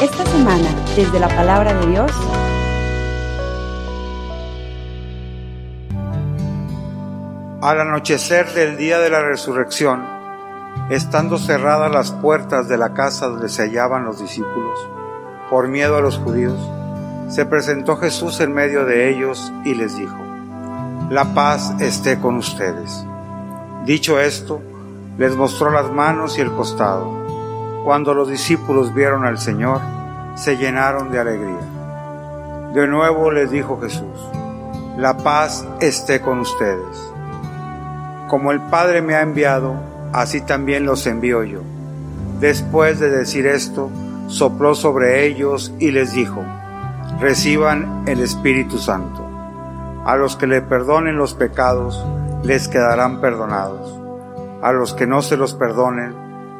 Esta semana, desde la palabra de Dios, Al anochecer del día de la resurrección, estando cerradas las puertas de la casa donde se hallaban los discípulos, por miedo a los judíos, se presentó Jesús en medio de ellos y les dijo, La paz esté con ustedes. Dicho esto, les mostró las manos y el costado. Cuando los discípulos vieron al Señor, se llenaron de alegría. De nuevo les dijo Jesús, La paz esté con ustedes. Como el Padre me ha enviado, así también los envío yo. Después de decir esto, sopló sobre ellos y les dijo, reciban el Espíritu Santo. A los que le perdonen los pecados, les quedarán perdonados. A los que no se los perdonen,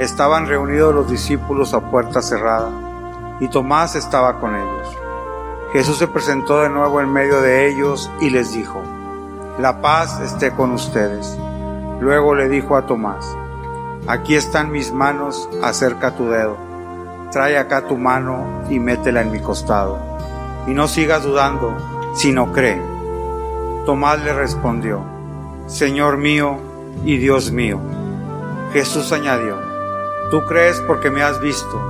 estaban reunidos los discípulos a puerta cerrada, y Tomás estaba con ellos. Jesús se presentó de nuevo en medio de ellos y les dijo, la paz esté con ustedes. Luego le dijo a Tomás, aquí están mis manos, acerca tu dedo, trae acá tu mano y métela en mi costado. Y no sigas dudando, sino cree. Tomás le respondió, Señor mío y Dios mío. Jesús añadió, tú crees porque me has visto,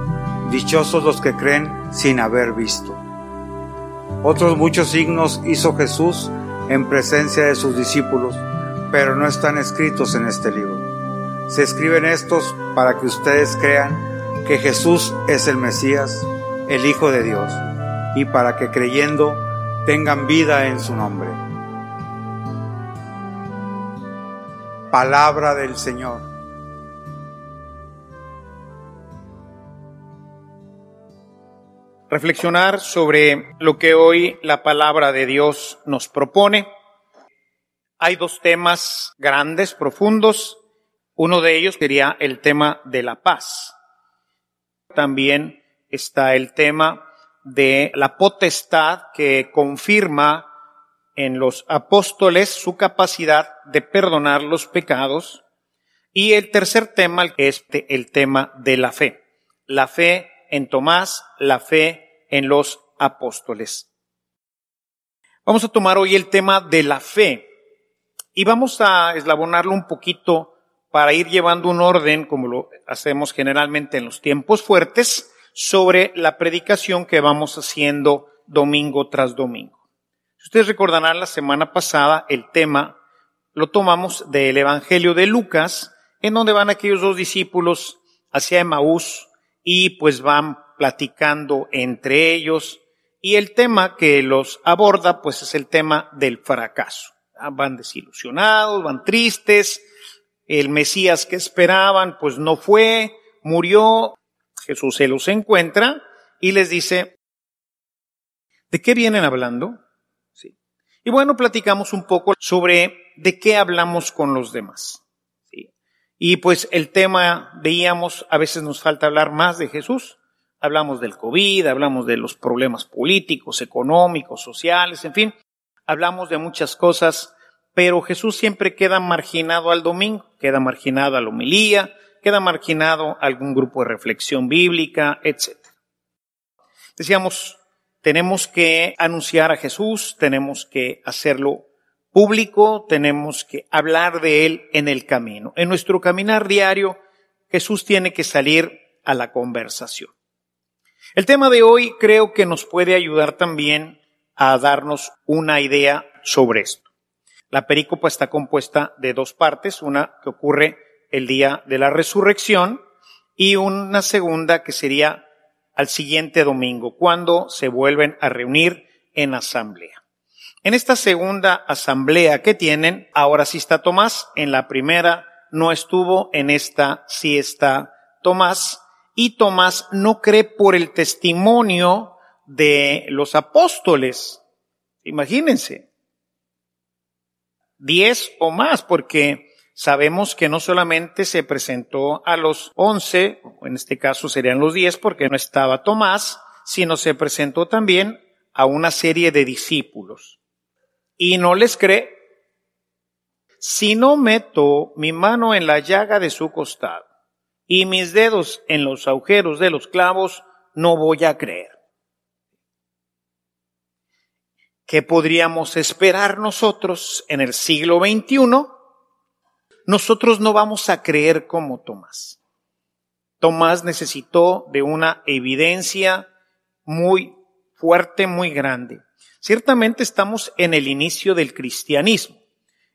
dichosos los que creen sin haber visto. Otros muchos signos hizo Jesús en presencia de sus discípulos, pero no están escritos en este libro. Se escriben estos para que ustedes crean que Jesús es el Mesías, el Hijo de Dios, y para que creyendo tengan vida en su nombre. Palabra del Señor. Reflexionar sobre lo que hoy la palabra de Dios nos propone. Hay dos temas grandes, profundos. Uno de ellos sería el tema de la paz. También está el tema de la potestad que confirma en los apóstoles su capacidad de perdonar los pecados. Y el tercer tema es el tema de la fe. La fe en Tomás, la fe en los apóstoles. Vamos a tomar hoy el tema de la fe y vamos a eslabonarlo un poquito para ir llevando un orden, como lo hacemos generalmente en los tiempos fuertes, sobre la predicación que vamos haciendo domingo tras domingo. Ustedes recordarán la semana pasada, el tema lo tomamos del Evangelio de Lucas, en donde van aquellos dos discípulos hacia Emaús, y pues van platicando entre ellos y el tema que los aborda pues es el tema del fracaso. Ah, van desilusionados, van tristes, el Mesías que esperaban pues no fue, murió, Jesús se los encuentra y les dice, ¿de qué vienen hablando? Sí. Y bueno, platicamos un poco sobre de qué hablamos con los demás. Y pues el tema, veíamos, a veces nos falta hablar más de Jesús. Hablamos del COVID, hablamos de los problemas políticos, económicos, sociales, en fin, hablamos de muchas cosas, pero Jesús siempre queda marginado al domingo, queda marginado a la homilía, queda marginado a algún grupo de reflexión bíblica, etc. Decíamos, tenemos que anunciar a Jesús, tenemos que hacerlo público, tenemos que hablar de Él en el camino. En nuestro caminar diario, Jesús tiene que salir a la conversación. El tema de hoy creo que nos puede ayudar también a darnos una idea sobre esto. La perícopa está compuesta de dos partes, una que ocurre el día de la resurrección y una segunda que sería al siguiente domingo, cuando se vuelven a reunir en asamblea. En esta segunda asamblea que tienen, ahora sí está Tomás, en la primera no estuvo, en esta sí está Tomás, y Tomás no cree por el testimonio de los apóstoles. Imagínense. Diez o más, porque sabemos que no solamente se presentó a los once, en este caso serían los diez porque no estaba Tomás, sino se presentó también a una serie de discípulos. Y no les cree si no meto mi mano en la llaga de su costado y mis dedos en los agujeros de los clavos, no voy a creer. ¿Qué podríamos esperar nosotros en el siglo XXI? Nosotros no vamos a creer como Tomás. Tomás necesitó de una evidencia muy fuerte, muy grande. Ciertamente estamos en el inicio del cristianismo.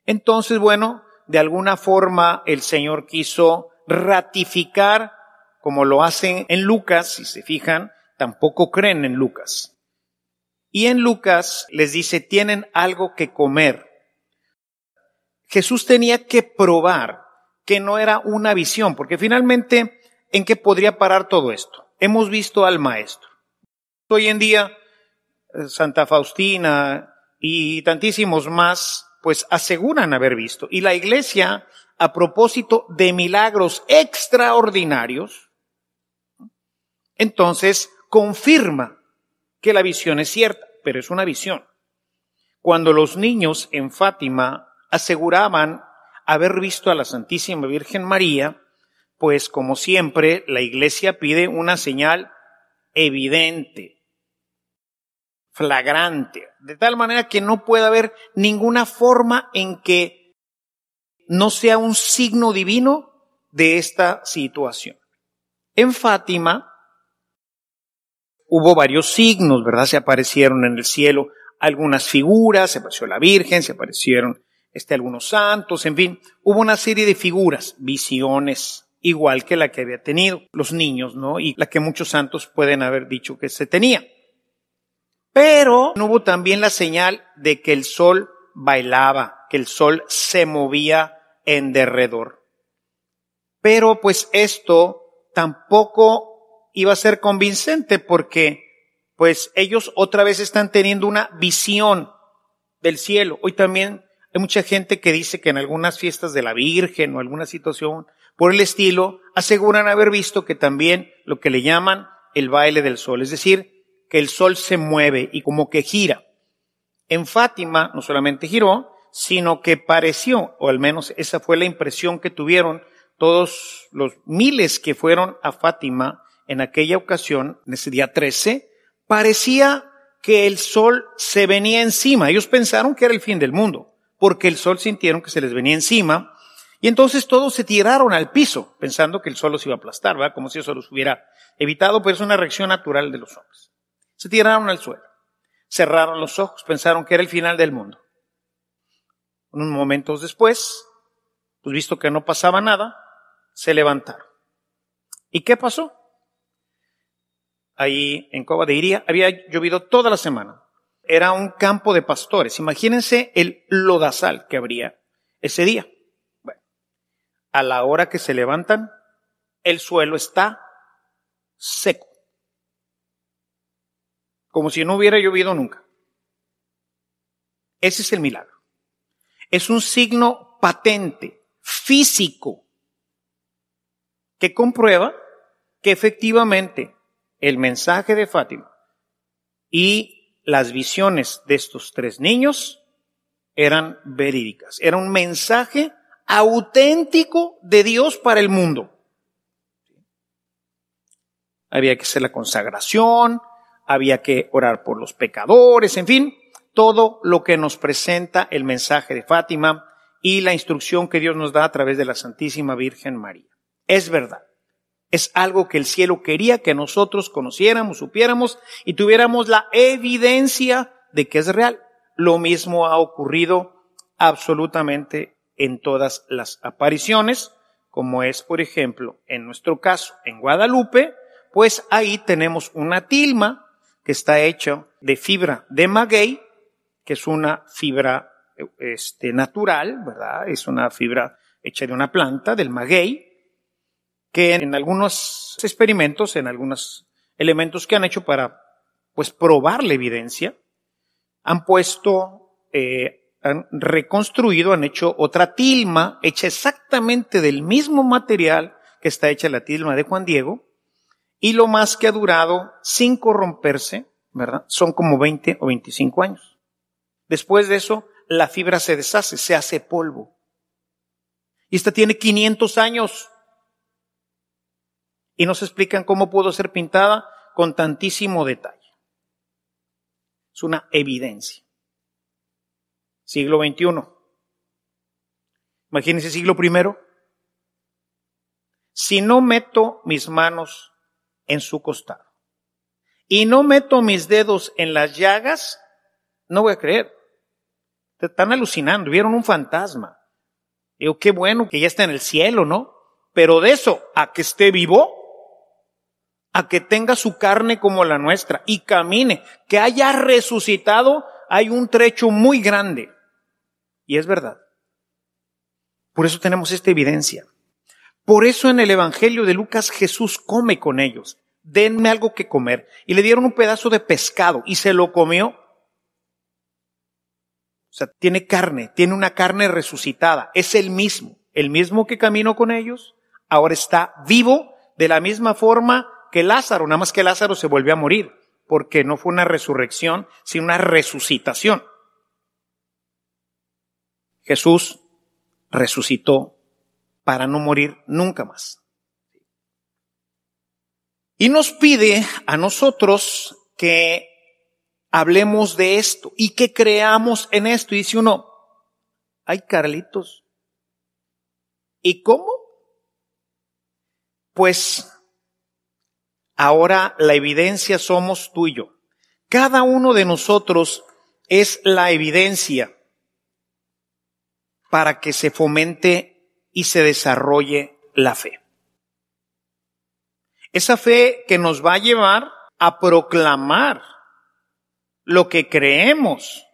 Entonces, bueno, de alguna forma el Señor quiso ratificar, como lo hacen en Lucas, si se fijan, tampoco creen en Lucas. Y en Lucas les dice, tienen algo que comer. Jesús tenía que probar que no era una visión, porque finalmente, ¿en qué podría parar todo esto? Hemos visto al Maestro. Hoy en día, Santa Faustina y tantísimos más pues aseguran haber visto. Y la iglesia, a propósito de milagros extraordinarios, entonces confirma que la visión es cierta, pero es una visión. Cuando los niños en Fátima aseguraban haber visto a la Santísima Virgen María, pues como siempre la iglesia pide una señal evidente, flagrante, de tal manera que no pueda haber ninguna forma en que no sea un signo divino de esta situación. En Fátima hubo varios signos, ¿verdad? Se aparecieron en el cielo algunas figuras, se apareció la Virgen, se aparecieron este, algunos santos, en fin, hubo una serie de figuras, visiones, igual que la que había tenido los niños, ¿no? Y la que muchos santos pueden haber dicho que se tenía. Pero hubo también la señal de que el sol bailaba, que el sol se movía en derredor. Pero pues esto tampoco iba a ser convincente porque pues ellos otra vez están teniendo una visión del cielo. Hoy también hay mucha gente que dice que en algunas fiestas de la Virgen o alguna situación por el estilo aseguran haber visto que también lo que le llaman el baile del sol, es decir, que el sol se mueve y como que gira. En Fátima no solamente giró, sino que pareció, o al menos esa fue la impresión que tuvieron todos los miles que fueron a Fátima en aquella ocasión, en ese día 13, parecía que el sol se venía encima. Ellos pensaron que era el fin del mundo, porque el sol sintieron que se les venía encima, y entonces todos se tiraron al piso, pensando que el sol los iba a aplastar, ¿verdad? Como si eso los hubiera evitado, pero es una reacción natural de los hombres. Se tiraron al suelo, cerraron los ojos, pensaron que era el final del mundo. Unos momentos después, pues visto que no pasaba nada, se levantaron. ¿Y qué pasó? Ahí en Cova de Iría había llovido toda la semana. Era un campo de pastores. Imagínense el lodazal que habría ese día. Bueno, a la hora que se levantan, el suelo está seco como si no hubiera llovido nunca. Ese es el milagro. Es un signo patente, físico, que comprueba que efectivamente el mensaje de Fátima y las visiones de estos tres niños eran verídicas. Era un mensaje auténtico de Dios para el mundo. Había que hacer la consagración, había que orar por los pecadores, en fin, todo lo que nos presenta el mensaje de Fátima y la instrucción que Dios nos da a través de la Santísima Virgen María. Es verdad. Es algo que el cielo quería que nosotros conociéramos, supiéramos y tuviéramos la evidencia de que es real. Lo mismo ha ocurrido absolutamente en todas las apariciones, como es, por ejemplo, en nuestro caso, en Guadalupe, pues ahí tenemos una tilma que está hecho de fibra de maguey, que es una fibra este, natural, ¿verdad? Es una fibra hecha de una planta, del maguey, que en algunos experimentos, en algunos elementos que han hecho para pues probar la evidencia, han puesto, eh, han reconstruido, han hecho otra tilma hecha exactamente del mismo material que está hecha la tilma de Juan Diego, y lo más que ha durado sin corromperse, ¿verdad? Son como 20 o 25 años. Después de eso, la fibra se deshace, se hace polvo. Y esta tiene 500 años. Y nos explican cómo pudo ser pintada con tantísimo detalle. Es una evidencia. Siglo XXI. Imagínense siglo primero. Si no meto mis manos en su costado y no meto mis dedos en las llagas, no voy a creer. Te están alucinando, vieron un fantasma. Digo, qué bueno que ya está en el cielo, ¿no? Pero de eso a que esté vivo, a que tenga su carne como la nuestra y camine, que haya resucitado, hay un trecho muy grande. Y es verdad. Por eso tenemos esta evidencia. Por eso en el Evangelio de Lucas Jesús come con ellos. Denme algo que comer. Y le dieron un pedazo de pescado y se lo comió. O sea, tiene carne, tiene una carne resucitada. Es el mismo, el mismo que caminó con ellos. Ahora está vivo de la misma forma que Lázaro, nada más que Lázaro se volvió a morir, porque no fue una resurrección, sino una resucitación. Jesús resucitó para no morir nunca más. Y nos pide a nosotros que hablemos de esto y que creamos en esto. Y dice uno, ay Carlitos, ¿y cómo? Pues Ahora la evidencia somos tú y yo. Cada uno de nosotros es la evidencia para que se fomente y se desarrolle la fe. Esa fe que nos va a llevar a proclamar lo que creemos.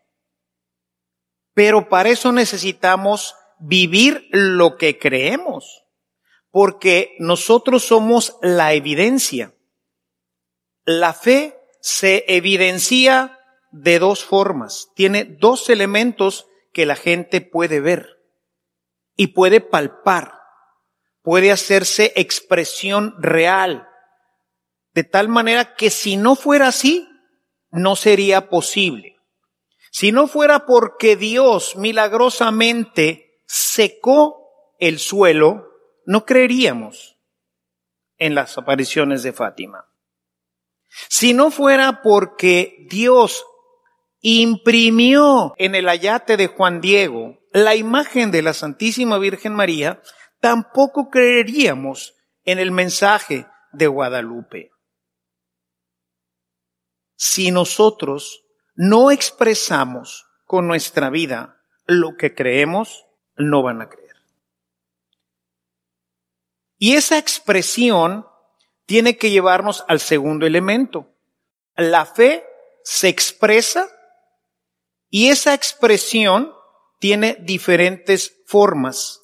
Pero para eso necesitamos vivir lo que creemos, porque nosotros somos la evidencia. La fe se evidencia de dos formas. Tiene dos elementos que la gente puede ver y puede palpar. Puede hacerse expresión real. De tal manera que si no fuera así, no sería posible. Si no fuera porque Dios milagrosamente secó el suelo, no creeríamos en las apariciones de Fátima. Si no fuera porque Dios imprimió en el ayate de Juan Diego la imagen de la Santísima Virgen María, tampoco creeríamos en el mensaje de Guadalupe. Si nosotros no expresamos con nuestra vida lo que creemos, no van a creer. Y esa expresión tiene que llevarnos al segundo elemento. La fe se expresa y esa expresión tiene diferentes formas,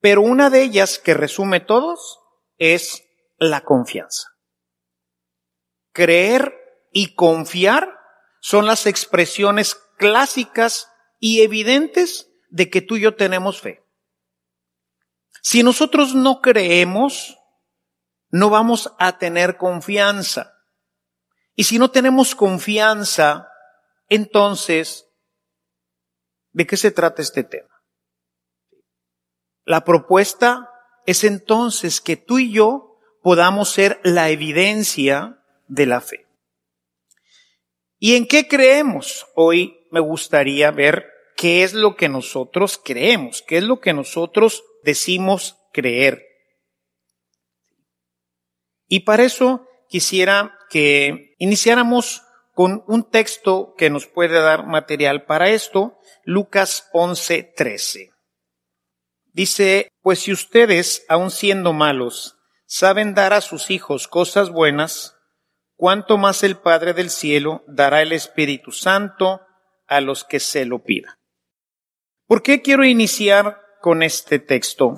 pero una de ellas que resume todos es la confianza. Creer y confiar son las expresiones clásicas y evidentes de que tú y yo tenemos fe. Si nosotros no creemos, no vamos a tener confianza. Y si no tenemos confianza, entonces, ¿de qué se trata este tema? La propuesta es entonces que tú y yo podamos ser la evidencia de la fe. ¿Y en qué creemos? Hoy me gustaría ver qué es lo que nosotros creemos, qué es lo que nosotros decimos creer. Y para eso quisiera que iniciáramos con un texto que nos puede dar material para esto, Lucas 11, 13. Dice, pues si ustedes, aun siendo malos, saben dar a sus hijos cosas buenas, cuánto más el Padre del cielo dará el Espíritu Santo a los que se lo pidan. ¿Por qué quiero iniciar con este texto?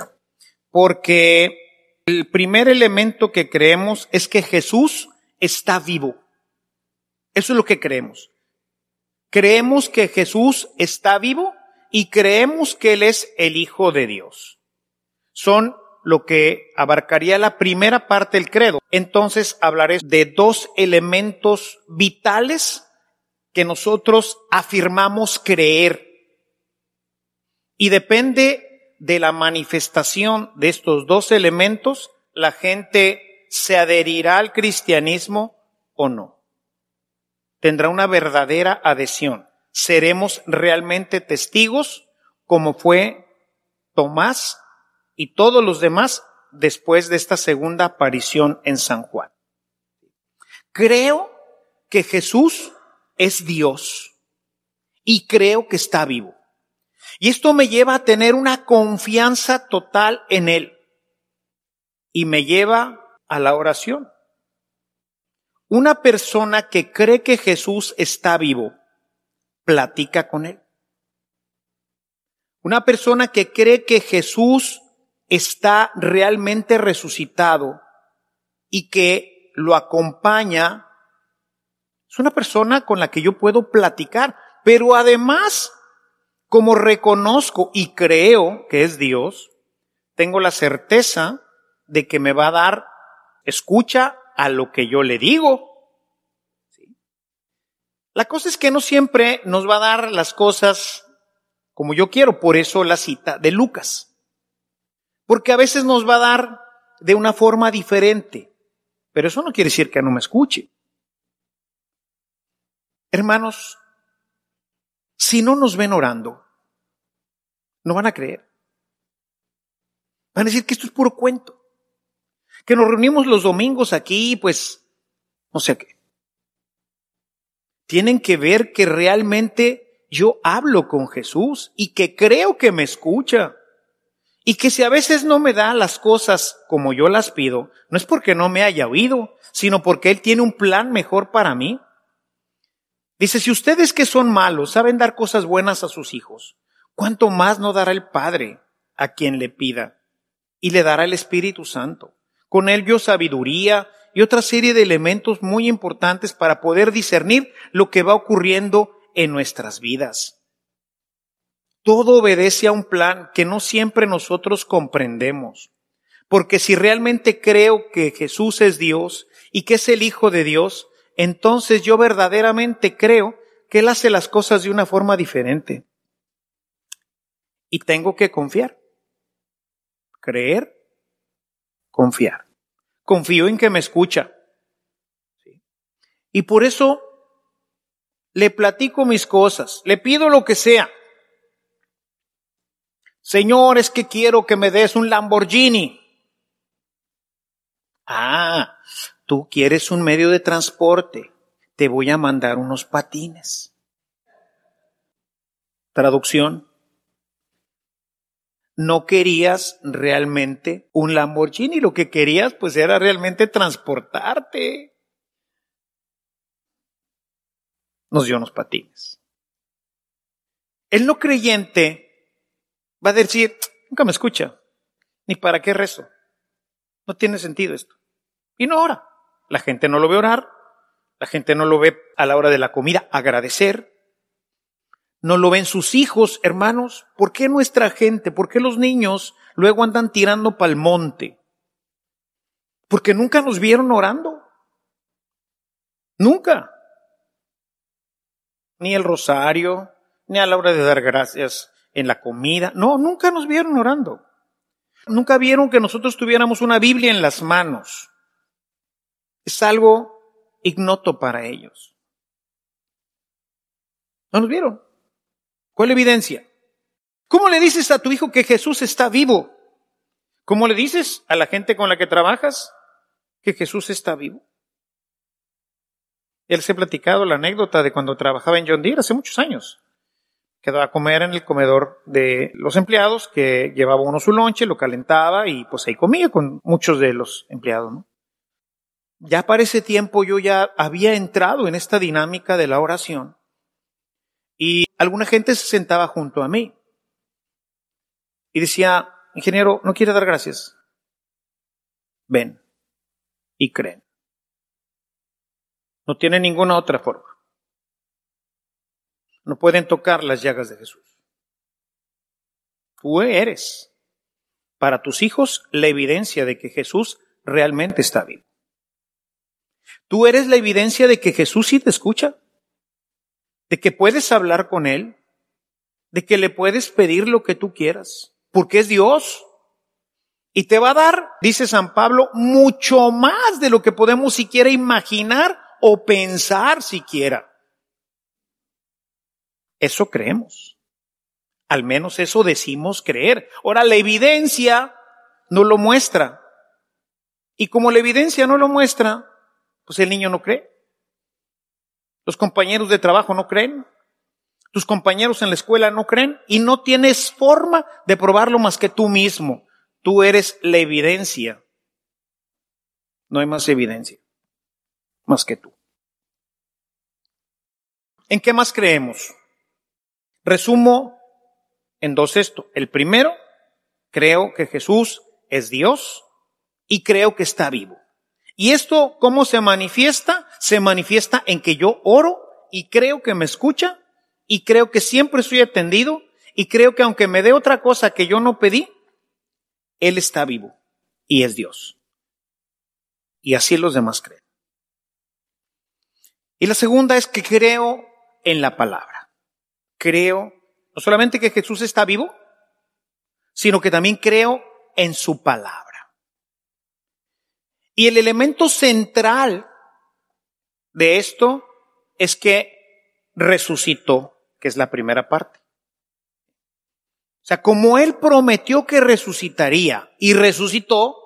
Porque El primer elemento que creemos es que Jesús está vivo. Eso es lo que creemos. Creemos que Jesús está vivo y creemos que Él es el Hijo de Dios. Son lo que abarcaría la primera parte del credo. Entonces hablaré de dos elementos vitales que nosotros afirmamos creer. Y depende de la manifestación de estos dos elementos, la gente se adherirá al cristianismo o no. Tendrá una verdadera adhesión. Seremos realmente testigos como fue Tomás y todos los demás después de esta segunda aparición en San Juan. Creo que Jesús es Dios y creo que está vivo. Y esto me lleva a tener una confianza total en Él y me lleva a la oración. Una persona que cree que Jesús está vivo, platica con Él. Una persona que cree que Jesús está realmente resucitado y que lo acompaña, es una persona con la que yo puedo platicar, pero además, como reconozco y creo que es Dios, tengo la certeza de que me va a dar escucha a lo que yo le digo. La cosa es que no siempre nos va a dar las cosas como yo quiero, por eso la cita de Lucas. Porque a veces nos va a dar de una forma diferente. Pero eso no quiere decir que no me escuche. Hermanos, si no nos ven orando, no van a creer. Van a decir que esto es puro cuento. Que nos reunimos los domingos aquí, pues, no sé qué. Tienen que ver que realmente yo hablo con Jesús y que creo que me escucha. Y que si a veces no me da las cosas como yo las pido, no es porque no me haya oído, sino porque Él tiene un plan mejor para mí. Dice, si ustedes que son malos saben dar cosas buenas a sus hijos, ¿cuánto más no dará el Padre a quien le pida? Y le dará el Espíritu Santo. Con él vio sabiduría y otra serie de elementos muy importantes para poder discernir lo que va ocurriendo en nuestras vidas. Todo obedece a un plan que no siempre nosotros comprendemos. Porque si realmente creo que Jesús es Dios y que es el Hijo de Dios, entonces yo verdaderamente creo que Él hace las cosas de una forma diferente. Y tengo que confiar. Creer, confiar. Confío en que me escucha. Y por eso le platico mis cosas, le pido lo que sea. Señor, es que quiero que me des un Lamborghini. Ah, tú quieres un medio de transporte. Te voy a mandar unos patines. Traducción. No querías realmente un Lamborghini, lo que querías pues era realmente transportarte. Nos dio unos patines. El no creyente va a decir, nunca me escucha, ni para qué rezo. No tiene sentido esto. Y no ora. La gente no lo ve orar, la gente no lo ve a la hora de la comida agradecer, no lo ven sus hijos, hermanos. ¿Por qué nuestra gente, por qué los niños luego andan tirando pa'l monte? Porque nunca nos vieron orando. Nunca. Ni el rosario, ni a la hora de dar gracias en la comida. No, nunca nos vieron orando. Nunca vieron que nosotros tuviéramos una Biblia en las manos. Es algo ignoto para ellos. No nos vieron. ¿Cuál evidencia? ¿Cómo le dices a tu hijo que Jesús está vivo? ¿Cómo le dices a la gente con la que trabajas que Jesús está vivo? Él se ha platicado la anécdota de cuando trabajaba en John Deere hace muchos años quedó a comer en el comedor de los empleados, que llevaba uno su lonche, lo calentaba y pues ahí comía con muchos de los empleados. Ya para ese tiempo yo ya había entrado en esta dinámica de la oración y alguna gente se sentaba junto a mí y decía, ingeniero, ¿no quiere dar gracias? ven y creen. No tiene ninguna otra forma. No pueden tocar las llagas de Jesús. Tú eres para tus hijos la evidencia de que Jesús realmente está vivo. Tú eres la evidencia de que Jesús sí te escucha, de que puedes hablar con Él, de que le puedes pedir lo que tú quieras, porque es Dios. Y te va a dar, dice San Pablo, mucho más de lo que podemos siquiera imaginar o pensar siquiera. Eso creemos. Al menos eso decimos creer. Ahora, la evidencia no lo muestra. Y como la evidencia no lo muestra, pues el niño no cree. Los compañeros de trabajo no creen. Tus compañeros en la escuela no creen. Y no tienes forma de probarlo más que tú mismo. Tú eres la evidencia. No hay más evidencia. Más que tú. ¿En qué más creemos? Resumo en dos esto. El primero, creo que Jesús es Dios y creo que está vivo. ¿Y esto cómo se manifiesta? Se manifiesta en que yo oro y creo que me escucha y creo que siempre estoy atendido y creo que aunque me dé otra cosa que yo no pedí, Él está vivo y es Dios. Y así los demás creen. Y la segunda es que creo en la palabra. Creo no solamente que Jesús está vivo, sino que también creo en su palabra. Y el elemento central de esto es que resucitó, que es la primera parte. O sea, como Él prometió que resucitaría y resucitó,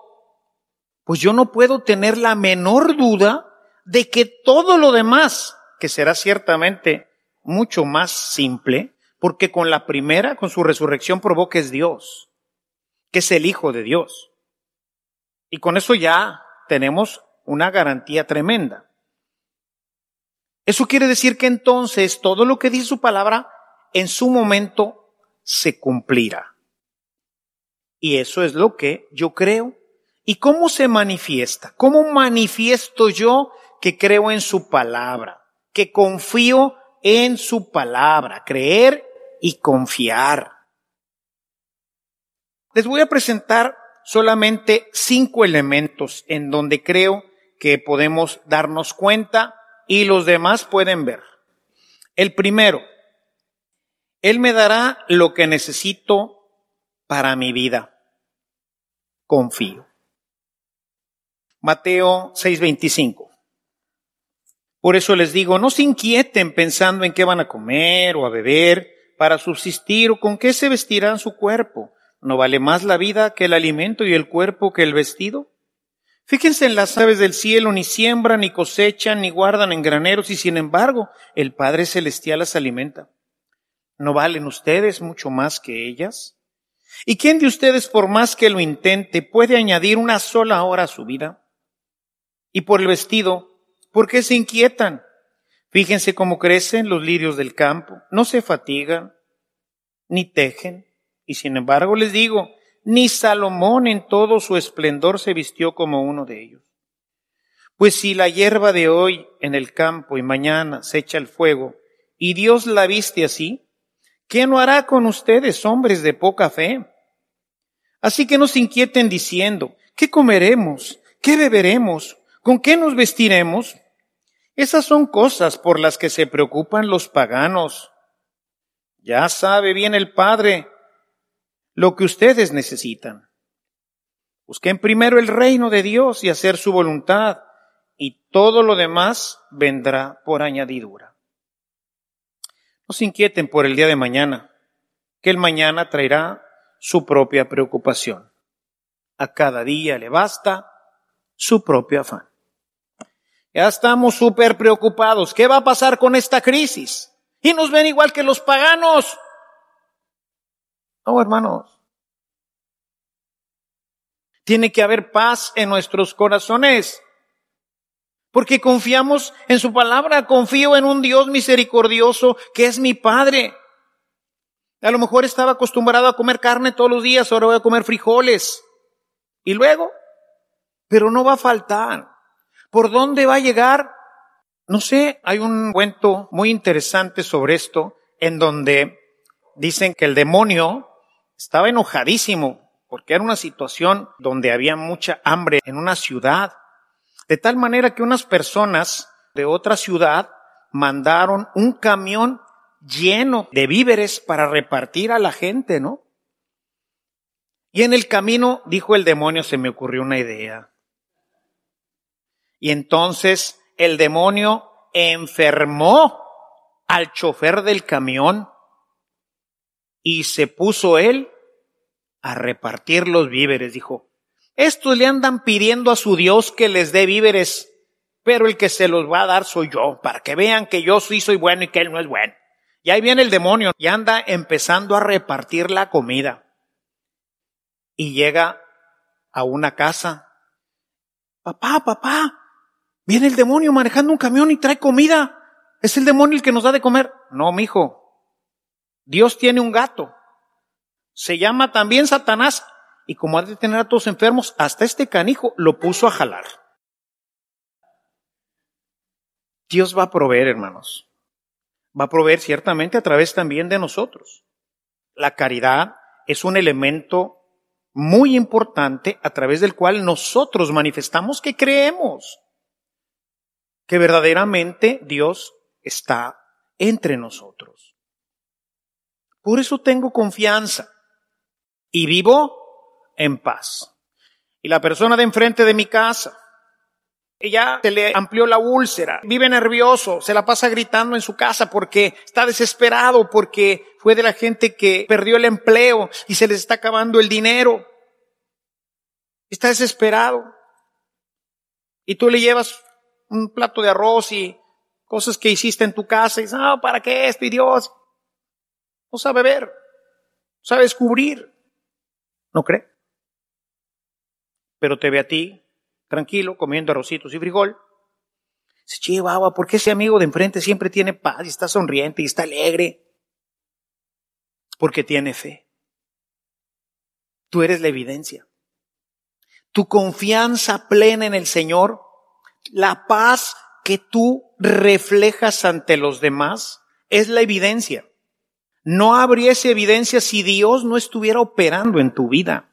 pues yo no puedo tener la menor duda de que todo lo demás, que será ciertamente mucho más simple, porque con la primera, con su resurrección, que es Dios, que es el Hijo de Dios. Y con eso ya tenemos una garantía tremenda. Eso quiere decir que entonces todo lo que dice su palabra en su momento se cumplirá. Y eso es lo que yo creo. ¿Y cómo se manifiesta? ¿Cómo manifiesto yo que creo en su palabra? Que confío en su palabra. Creer y confiar. Les voy a presentar solamente cinco elementos en donde creo que podemos darnos cuenta y los demás pueden ver. El primero, Él me dará lo que necesito para mi vida. Confío. Mateo 6:25. Por eso les digo, no se inquieten pensando en qué van a comer o a beber para subsistir o con qué se vestirán su cuerpo. ¿No vale más la vida que el alimento y el cuerpo que el vestido? Fíjense en las aves del cielo, ni siembran, ni cosechan, ni guardan en graneros, y sin embargo el Padre Celestial las alimenta. ¿No valen ustedes mucho más que ellas? ¿Y quién de ustedes, por más que lo intente, puede añadir una sola hora a su vida? Y por el vestido, ¿por qué se inquietan? Fíjense cómo crecen los lirios del campo, no se fatigan, ni tejen. Y sin embargo les digo, ni Salomón en todo su esplendor se vistió como uno de ellos. Pues si la hierba de hoy en el campo y mañana se echa el fuego, y Dios la viste así, ¿qué no hará con ustedes, hombres de poca fe? Así que no se inquieten diciendo, ¿qué comeremos? ¿Qué beberemos? ¿Con qué nos vestiremos? Esas son cosas por las que se preocupan los paganos. Ya sabe bien el Padre lo que ustedes necesitan. Busquen primero el reino de Dios y hacer su voluntad, y todo lo demás vendrá por añadidura. No se inquieten por el día de mañana, que el mañana traerá su propia preocupación. A cada día le basta su propio afán. Ya estamos súper preocupados. ¿Qué va a pasar con esta crisis? Y nos ven igual que los paganos. No, hermanos. Tiene que haber paz en nuestros corazones. Porque confiamos en su palabra, confío en un Dios misericordioso que es mi Padre. A lo mejor estaba acostumbrado a comer carne todos los días, ahora voy a comer frijoles. Y luego, pero no va a faltar. ¿Por dónde va a llegar? No sé, hay un cuento muy interesante sobre esto, en donde dicen que el demonio estaba enojadísimo porque era una situación donde había mucha hambre en una ciudad, de tal manera que unas personas de otra ciudad mandaron un camión lleno de víveres para repartir a la gente, ¿no? Y en el camino, dijo el demonio, se me ocurrió una idea. Y entonces el demonio enfermó al chofer del camión y se puso él a repartir los víveres. Dijo, estos le andan pidiendo a su Dios que les dé víveres, pero el que se los va a dar soy yo, para que vean que yo sí soy bueno y que él no es bueno. Y ahí viene el demonio y anda empezando a repartir la comida. Y llega a una casa. Papá, papá, viene el demonio manejando un camión y trae comida. Es el demonio el que nos da de comer. No, mijo. Dios tiene un gato. Se llama también Satanás. Y como ha de tener a todos enfermos, hasta este canijo lo puso a jalar. Dios va a proveer, hermanos. Va a proveer ciertamente a través también de nosotros. La caridad es un elemento muy importante a través del cual nosotros manifestamos que creemos que verdaderamente Dios está entre nosotros. Por eso tengo confianza y vivo en paz. Y la persona de enfrente de mi casa, ella se le amplió la úlcera, vive nervioso, se la pasa gritando en su casa porque está desesperado, porque fue de la gente que perdió el empleo y se les está acabando el dinero. Está desesperado. Y tú le llevas un plato de arroz y cosas que hiciste en tu casa y dices, ah, ¿para qué esto? Y Dios no sabe ver, no sabe descubrir. ¿No cree? Pero te ve a ti, tranquilo, comiendo arrocitos y frijol. Dice, Chihuahua, ¿por qué ese amigo de enfrente siempre tiene paz y está sonriente y está alegre? Porque tiene fe. Tú eres la evidencia. Tu confianza plena en el Señor, la paz que tú reflejas ante los demás, es la evidencia. No habría esa evidencia si Dios no estuviera operando en tu vida.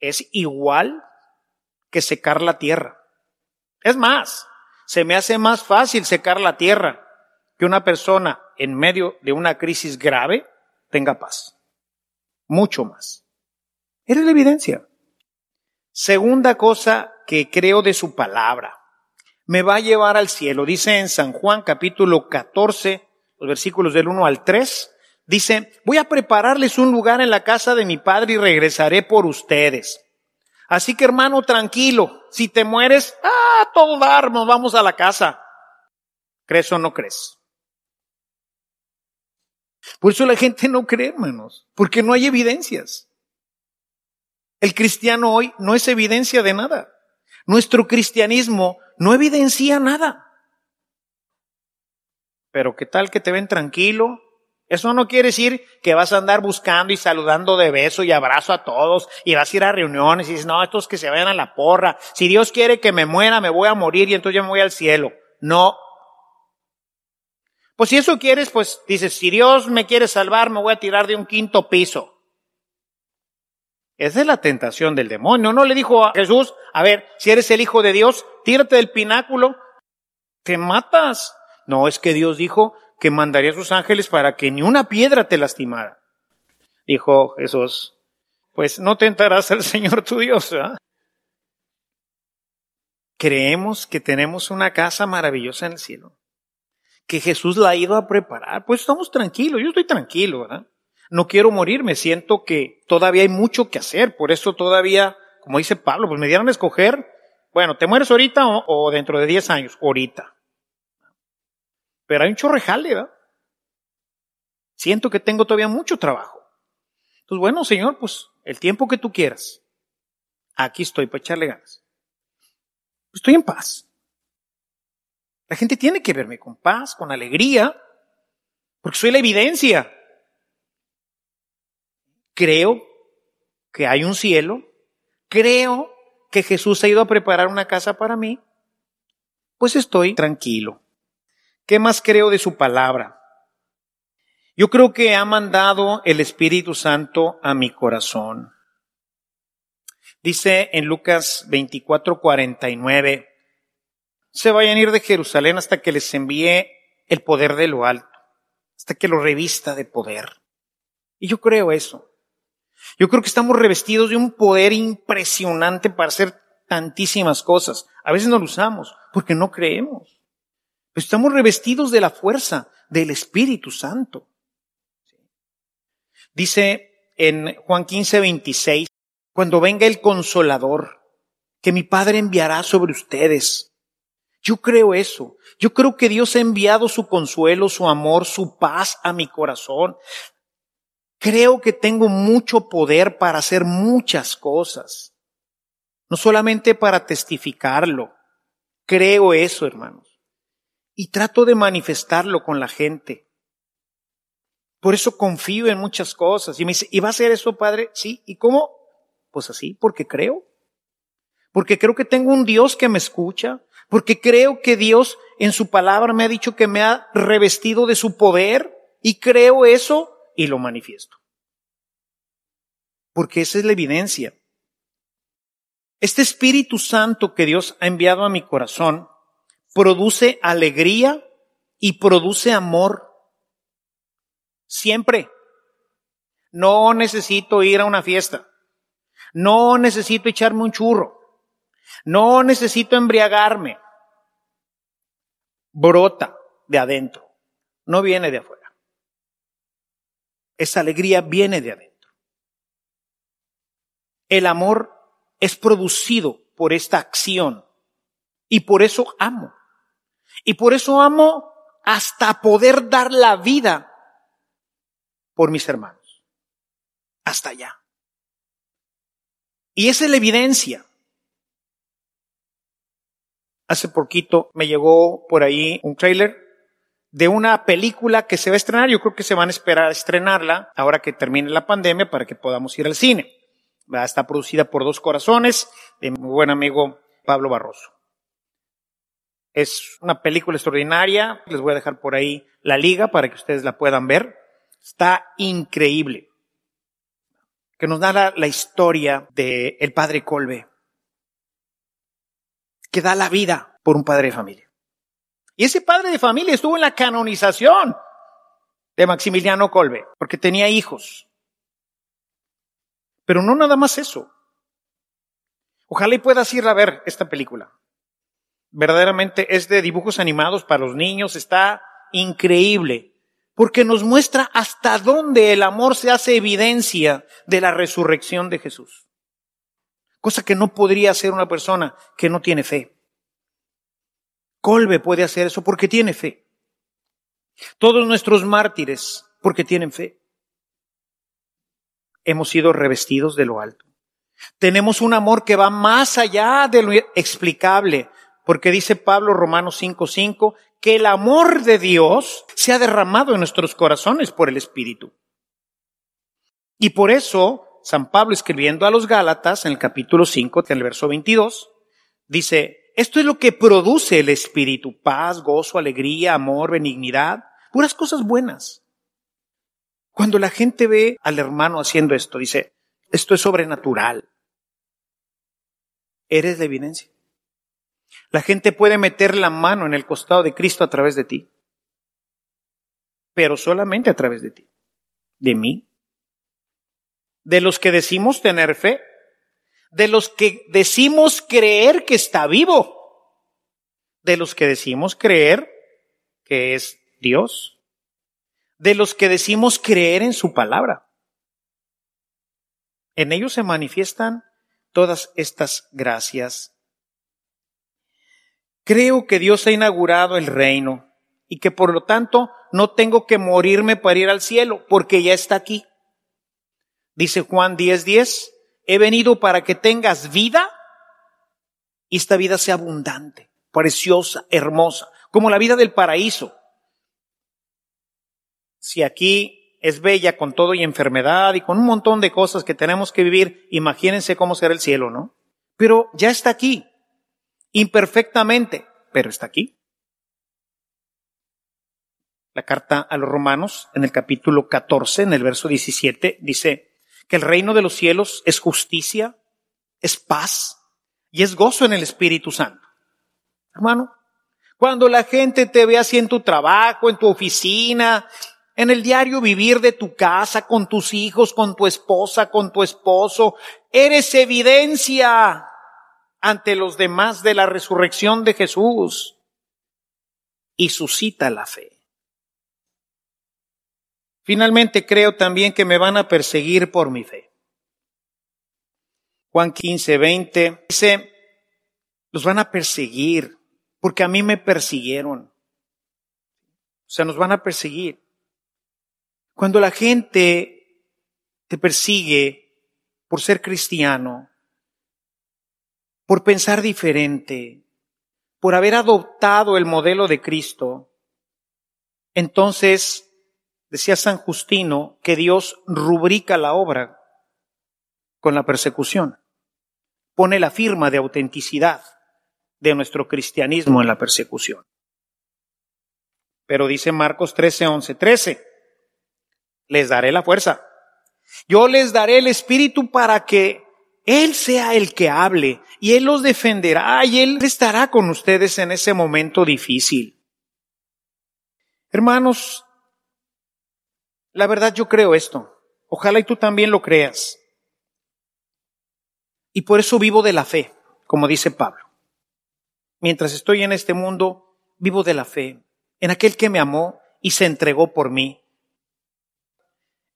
Es igual que secar la tierra. Es más, se me hace más fácil secar la tierra que una persona en medio de una crisis grave tenga paz. Mucho más. Eres la evidencia. Segunda cosa que creo de su palabra. Me va a llevar al cielo. Dice en San Juan capítulo 14, los versículos del 1 al 3, dice, voy a prepararles un lugar en la casa de mi padre y regresaré por ustedes. Así que hermano, tranquilo, si te mueres, ah, todo dar, nos vamos a la casa. ¿Crees o no crees? Por eso la gente no cree, hermanos, porque no hay evidencias. El cristiano hoy no es evidencia de nada. Nuestro cristianismo no evidencia nada. Pero qué tal que te ven tranquilo. Eso no quiere decir que vas a andar buscando y saludando de beso y abrazo a todos y vas a ir a reuniones y dices, no, estos que se vayan a la porra. Si Dios quiere que me muera, me voy a morir y entonces yo me voy al cielo. No. Pues si eso quieres, pues dices, si Dios me quiere salvar, me voy a tirar de un quinto piso. Esa es la tentación del demonio. No le dijo a Jesús, a ver, si eres el hijo de Dios, tírate del pináculo, te matas. No, es que Dios dijo que mandaría a sus ángeles para que ni una piedra te lastimara. Dijo Jesús, pues no tentarás al Señor tu Dios. Creemos que tenemos una casa maravillosa en el cielo, que Jesús la ha ido a preparar. Pues estamos tranquilos, yo estoy tranquilo, ¿verdad? No quiero morirme, siento que todavía hay mucho que hacer, por eso todavía, como dice Pablo, pues me dieron a escoger, bueno, ¿te mueres ahorita o, o dentro de 10 años? Ahorita. Pero hay un chorrejale, ¿verdad? Siento que tengo todavía mucho trabajo. Entonces, bueno, Señor, pues el tiempo que tú quieras. Aquí estoy para echarle ganas. Estoy en paz. La gente tiene que verme con paz, con alegría, porque soy la evidencia. Creo que hay un cielo, creo que Jesús ha ido a preparar una casa para mí, pues estoy tranquilo. ¿Qué más creo de su palabra? Yo creo que ha mandado el Espíritu Santo a mi corazón. Dice en Lucas 24, 49, se vayan a ir de Jerusalén hasta que les envíe el poder de lo alto, hasta que lo revista de poder. Y yo creo eso. Yo creo que estamos revestidos de un poder impresionante para hacer tantísimas cosas. A veces no lo usamos porque no creemos. Estamos revestidos de la fuerza del Espíritu Santo. Dice en Juan 15, 26, cuando venga el consolador, que mi Padre enviará sobre ustedes. Yo creo eso. Yo creo que Dios ha enviado su consuelo, su amor, su paz a mi corazón. Creo que tengo mucho poder para hacer muchas cosas. No solamente para testificarlo. Creo eso, hermanos. Y trato de manifestarlo con la gente. Por eso confío en muchas cosas. Y me dice, ¿y va a ser eso, Padre? Sí. ¿Y cómo? Pues así, porque creo. Porque creo que tengo un Dios que me escucha. Porque creo que Dios en su palabra me ha dicho que me ha revestido de su poder. Y creo eso y lo manifiesto. Porque esa es la evidencia. Este Espíritu Santo que Dios ha enviado a mi corazón produce alegría y produce amor. Siempre. No necesito ir a una fiesta. No necesito echarme un churro. No necesito embriagarme. Brota de adentro. No viene de afuera. Esa alegría viene de adentro. El amor es producido por esta acción y por eso amo. Y por eso amo hasta poder dar la vida por mis hermanos. Hasta allá. Y es la evidencia. Hace poquito me llegó por ahí un trailer de una película que se va a estrenar. Yo creo que se van a esperar a estrenarla ahora que termine la pandemia para que podamos ir al cine. Está producida por Dos Corazones, de mi buen amigo Pablo Barroso. Es una película extraordinaria. Les voy a dejar por ahí la liga para que ustedes la puedan ver. Está increíble. Que nos da la, historia de el padre Colbe. Que da la vida por un padre de familia. Y ese padre de familia estuvo en la canonización de Maximiliano Colbe, porque tenía hijos. Pero no nada más eso. Ojalá y puedas ir a ver esta película. Verdaderamente es de dibujos animados para los niños, está increíble, porque nos muestra hasta dónde el amor se hace evidencia de la resurrección de Jesús. Cosa que no podría hacer una persona que no tiene fe. Colbe puede hacer eso porque tiene fe. Todos nuestros mártires porque tienen fe hemos sido revestidos de lo alto. Tenemos un amor que va más allá de lo explicable, porque dice Pablo Romanos 5:5 que el amor de Dios se ha derramado en nuestros corazones por el Espíritu. Y por eso San Pablo escribiendo a los Gálatas en el capítulo 5, en el verso 22, dice, esto es lo que produce el Espíritu, paz, gozo, alegría, amor, benignidad, puras cosas buenas cuando la gente ve al hermano haciendo esto, dice, esto es sobrenatural. Eres de evidencia. La gente puede meter la mano en el costado de Cristo a través de ti, pero solamente a través de ti, de mí, de los que decimos tener fe, de los que decimos creer que está vivo, de los que decimos creer que es Dios de los que decimos creer en su palabra. En ellos se manifiestan todas estas gracias. Creo que Dios ha inaugurado el reino y que por lo tanto no tengo que morirme para ir al cielo, porque ya está aquí. Dice Juan 10:10, 10, he venido para que tengas vida y esta vida sea abundante, preciosa, hermosa, como la vida del paraíso si aquí es bella con todo y enfermedad y con un montón de cosas que tenemos que vivir, imagínense cómo será el cielo, ¿no? pero ya está aquí, imperfectamente, pero está aquí. La carta a los romanos, en el capítulo 14, en el verso 17, dice que el reino de los cielos es justicia, es paz y es gozo en el Espíritu Santo. Hermano, cuando la gente te ve así en tu trabajo, en tu oficina, en el diario vivir de tu casa, con tus hijos, con tu esposa, con tu esposo, eres evidencia ante los demás de la resurrección de Jesús y suscita la fe. Finalmente creo también que me van a perseguir por mi fe. Juan 15, 20 dice, los van a perseguir porque a mí me persiguieron. O sea, nos van a perseguir. Cuando la gente te persigue por ser cristiano, por pensar diferente, por haber adoptado el modelo de Cristo, entonces Decía San Justino que Dios rubrica la obra con la persecución. Pone la firma de autenticidad de nuestro cristianismo en la persecución. Pero dice Marcos 13, 11, 13, les daré la fuerza. Yo les daré el espíritu para que Él sea el que hable y Él los defenderá y Él estará con ustedes en ese momento difícil. Hermanos, la verdad yo creo esto. Ojalá y tú también lo creas. Y por eso vivo de la fe, como dice Pablo. Mientras estoy en este mundo, vivo de la fe, en aquel que me amó y se entregó por mí.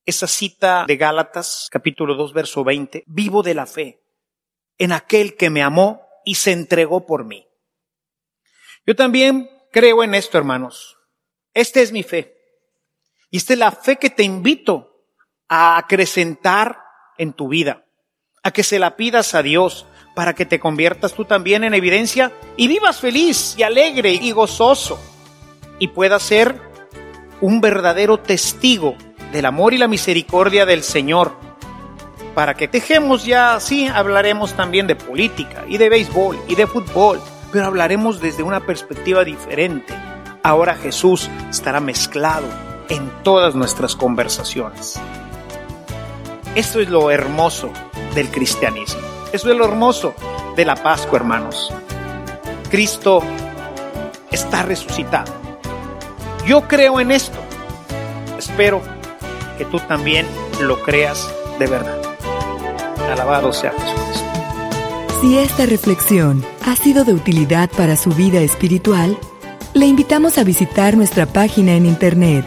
Esa cita de Gálatas, capítulo 2, verso 20, vivo de la fe, en aquel que me amó y se entregó por mí. Yo también creo en esto, hermanos. Esta es mi fe. Y esta es la fe que te invito a acrecentar en tu vida, a que se la pidas a Dios para que te conviertas tú también en evidencia y vivas feliz y alegre y gozoso y puedas ser un verdadero testigo del amor y la misericordia del Señor. Para que tejemos ya, así hablaremos también de política y de béisbol y de fútbol, pero hablaremos desde una perspectiva diferente. Ahora Jesús estará mezclado en todas nuestras conversaciones. Esto es lo hermoso del cristianismo. Eso es lo hermoso de la Pascua, hermanos. Cristo está resucitado. Yo creo en esto. Espero que tú también lo creas de verdad. Alabado sea Jesús. Si esta reflexión ha sido de utilidad para su vida espiritual, le invitamos a visitar nuestra página en internet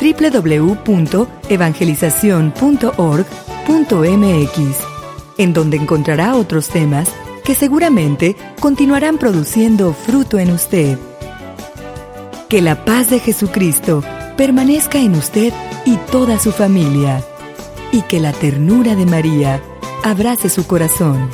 www.evangelizacion.org.mx, en donde encontrará otros temas que seguramente continuarán produciendo fruto en usted. Que la paz de Jesucristo permanezca en usted y toda su familia, y que la ternura de María abrace su corazón.